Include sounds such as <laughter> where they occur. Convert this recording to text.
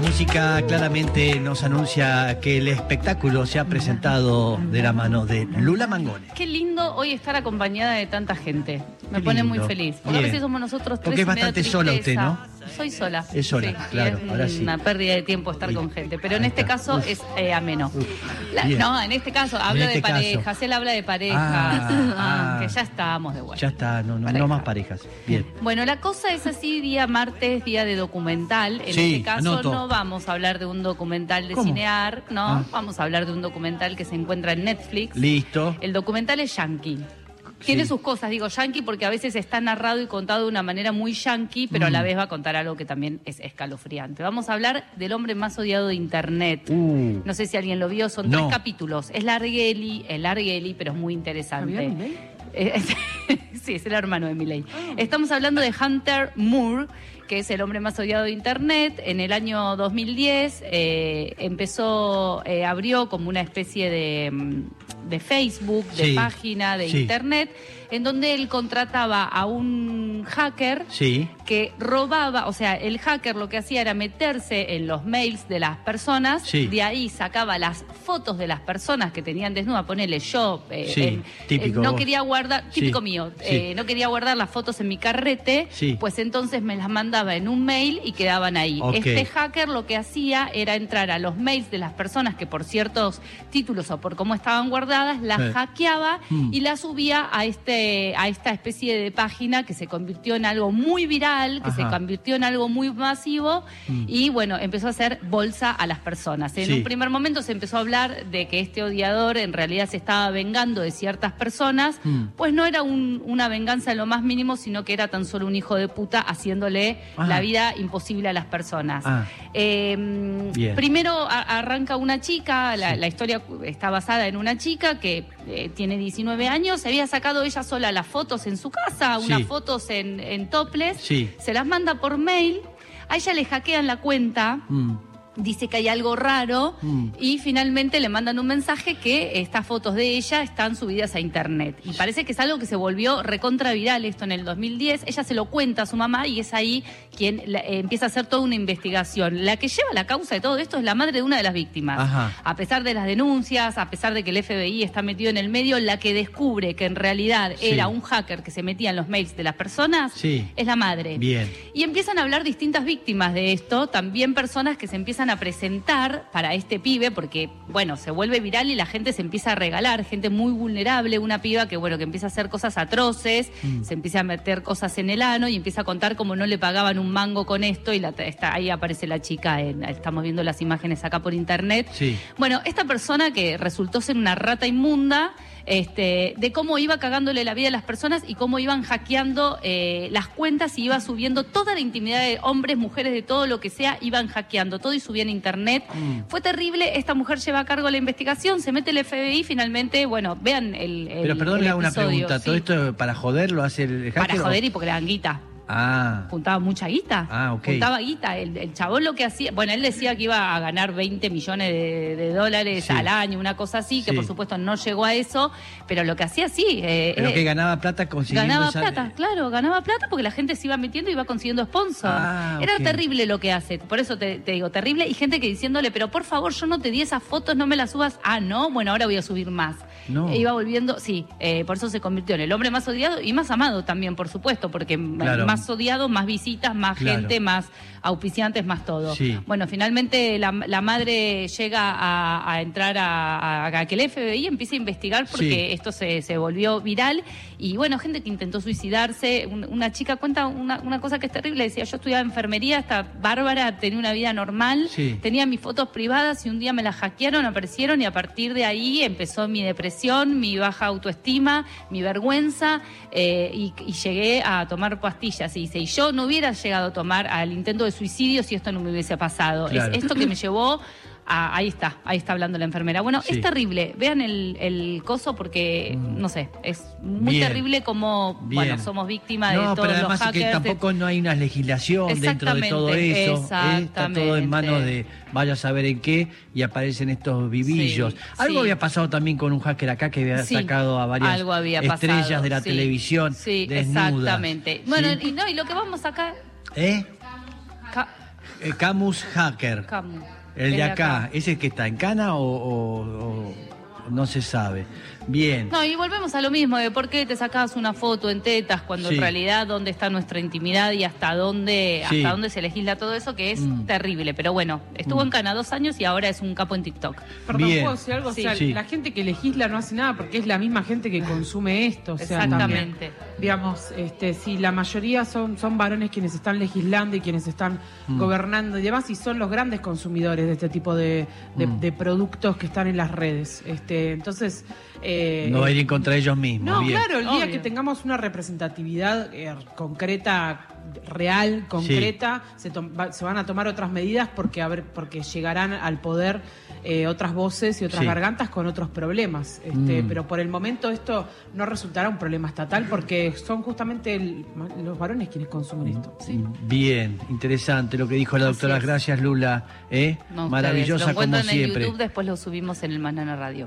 La música claramente nos anuncia que el espectáculo se ha presentado de la mano de Lula Mangone. Qué lindo hoy estar acompañada de tanta gente. Me Qué pone muy feliz. Porque a veces somos nosotros tres. Porque es y me da bastante sola usted. ¿no? Soy sola. Es sola, Sí, claro, Es ahora sí. una pérdida de tiempo estar Uy, con gente. Pero en este está. caso Uf. es eh, ameno. La- no, en este caso hablo este de caso. parejas. Él habla de parejas. Ah, ah. que ya estamos de vuelta. Ya está, no, no, Pareja. no más parejas. Bien. Bueno, la cosa es así, día martes, día de documental. En Sí, este caso anoto. no vamos a hablar de un documental de ¿Cómo? cinear, no, Ah. vamos a hablar de un documental que se encuentra en Netflix. Listo. El documental es yankee. Tiene Sí. sus cosas, digo yankee, porque a veces está narrado y contado de una manera muy yankee, pero a la Mm. vez va a contar algo que también es escalofriante. Vamos a hablar del hombre más odiado de Internet. Uh, No sé si alguien lo vio, son No. tres capítulos. Es Largueli, es Largueli, pero es muy interesante. Eh, <laughs> sí, es el hermano de Miley. Estamos hablando de Hunter Moore, que es el hombre más odiado de Internet. En el año 2010 eh, empezó, eh, abrió como una especie de, mm, de Facebook, de Sí, página, de sí. Internet, en donde él contrataba a un hacker sí. Que robaba, o sea, el hacker lo que hacía era meterse en los mails de las personas, Sí. de ahí sacaba las fotos de las personas que tenían desnudas, ponele yo, eh, Sí, típico eh, no quería guardar, típico mío, sí. eh, no quería guardar las fotos en mi carrete, pues entonces me las mandaba en un mail y quedaban ahí. Este hacker lo que hacía era entrar a los mails de las personas que por ciertos títulos o por cómo estaban guardadas, las hackeaba Mm. y las subía a este a esta especie de página que se convirtió en algo muy viral, que se convirtió en algo muy masivo Mm. y bueno, empezó a hacer bolsa a las personas. En Sí. un primer momento se empezó a hablar de que este odiador en realidad se estaba vengando de ciertas personas, Mm. pues no era un- una venganza en lo más mínimo, sino que era tan solo un hijo de puta haciéndole la vida imposible a las personas. Ah. Eh, Bien. primero a- arranca una chica, la, Sí. la historia está basada en una chica que eh, tiene 19 años, se había sacado ella sola las fotos en su casa, Sí. unas fotos en, en topless, Sí. Se las manda por mail, a ella le hackean la cuenta. Mm, Dice que hay algo raro Mm. y finalmente le mandan un mensaje que estas fotos de ella están subidas a internet. Y parece que es algo que se volvió recontra viral esto en el 2010. Ella se lo cuenta a su mamá y es ahí quien la- eh, empieza a hacer toda una investigación. La que lleva la causa de todo esto es la madre de una de las víctimas. Ajá. A pesar de las denuncias, a pesar de que el FBI está metido en el medio, la que descubre que en realidad Sí. era un hacker que se metía en los mails de las personas Sí. es la madre. Bien. Y empiezan a hablar distintas víctimas de esto, también personas que se empiezan a presentar para este pibe, porque, bueno, se vuelve viral y la gente se empieza a regalar, gente muy vulnerable, una piba que, bueno, que empieza a hacer cosas atroces, Mm. se empieza a meter cosas en el ano y empieza a contar cómo no le pagaban un mango con esto y la, está, ahí aparece la chica, en- estamos viendo las imágenes acá por internet. Sí. Bueno, esta persona que resultó ser una rata inmunda, este, de cómo iba cagándole la vida a las personas y cómo iban hackeando eh, las cuentas y iba subiendo toda la intimidad de hombres, mujeres, de todo lo que sea, iban hackeando todo y subían a internet. Mm. Fue terrible, esta mujer lleva a cargo la investigación, se mete el FBI, finalmente, bueno, vean el... el- Pero perdón, el le hago una pregunta. sí. ¿Todo esto para joder lo hace el hacker? Para o- joder y porque le dan guita. Ah. Juntaba mucha guita. Ah, ok. Juntaba guita. El, el chabón lo que hacía. Bueno, él decía que iba a ganar 20 millones de, de dólares Sí. al año, una cosa así, que Sí. por supuesto no llegó a eso. Pero lo que hacía sí. eh, Pero eh, que ganaba plata consiguiendo Ganaba esa- plata, claro, ganaba plata porque la gente se iba metiendo y iba consiguiendo sponsor. Ah, Era terrible lo que hace, por eso te, te digo, terrible. Y gente que diciéndole, pero por favor, yo no te di esas fotos, no me las subas. Ah, no, bueno, ahora voy a subir más. No. E iba volviendo, sí, eh, por eso se convirtió en el hombre más odiado y más amado también, por supuesto, porque Claro. más odiado, más visitas, más Claro. gente, más auspiciantes, más todo. Sí. Bueno, finalmente la, la madre llega a, a entrar a, a- a que el FBI empiece a investigar porque Sí. esto se, se volvió viral y bueno, gente que intentó suicidarse, Un- una chica cuenta una, una cosa que es terrible, decía, yo estudiaba enfermería, esta Bárbara tenía una vida normal, Sí. tenía mis fotos privadas y un día me las hackearon, aparecieron y a partir de ahí empezó mi depresión, mi baja autoestima, mi vergüenza eh, y, y llegué a tomar pastillas y dice, y yo no hubiera llegado a tomar al intento de suicidio si esto no me hubiese pasado. Claro. Es esto que me llevó a- ahí está, ahí está hablando la enfermera. Bueno, Sí. es terrible. Vean el, el coso porque, Mm. no sé, es muy Bien. terrible como, bueno, Bien. somos víctimas de No, todos pero además los es que de- tampoco no hay una legislación dentro de todo Exactamente, eso. ¿eh? Está todo en manos de vaya a saber en qué y aparecen estos vivillos. Sí, Algo sí. había pasado también con un hacker acá que había sacado a varias algo había estrellas pasado, de la televisión Sí, desnudas. exactamente. Bueno, y, no, y lo que vamos acá... ¿Eh? eh, Camus Hacker. Camus. El de acá, ¿ese que está en Cana o, o- o no se sabe? Bien. No, y volvemos a lo mismo, de por qué te sacabas una foto en tetas cuando Sí. en realidad dónde está nuestra intimidad y hasta dónde, Sí. hasta dónde se legisla todo eso, que es Mm. terrible. Pero bueno, estuvo Mm. en Cana dos años y ahora es un capo en TikTok. Perdón, Bien. ¿puedo decir algo? O Sí. sea, Sí. la gente que legisla no hace nada porque es la misma gente que consume esto. O sea, también, Exactamente. digamos, este, si la mayoría son, son varones quienes están legislando y quienes están Mm. gobernando y demás, y son los grandes consumidores de este tipo de, de- Mm. de productos que están en las redes. Este, entonces. Eh, No va a ir en contra de ellos mismos. No, bien. claro, el día Obvio. que tengamos una representatividad eh, concreta, real, concreta, se, tom- va- se van a tomar otras medidas porque, a ver, porque llegarán al poder eh, otras voces y otras Sí. gargantas con otros problemas. Este, Mm. Pero por el momento esto no resultará un problema estatal porque son justamente el- los varones quienes consumen esto. ¿sí? Bien, interesante lo que dijo la doctora. Gracias, Lula. ¿eh? Ustedes. Maravillosa lo como en siempre. YouTube, después lo subimos en el Manana Radio.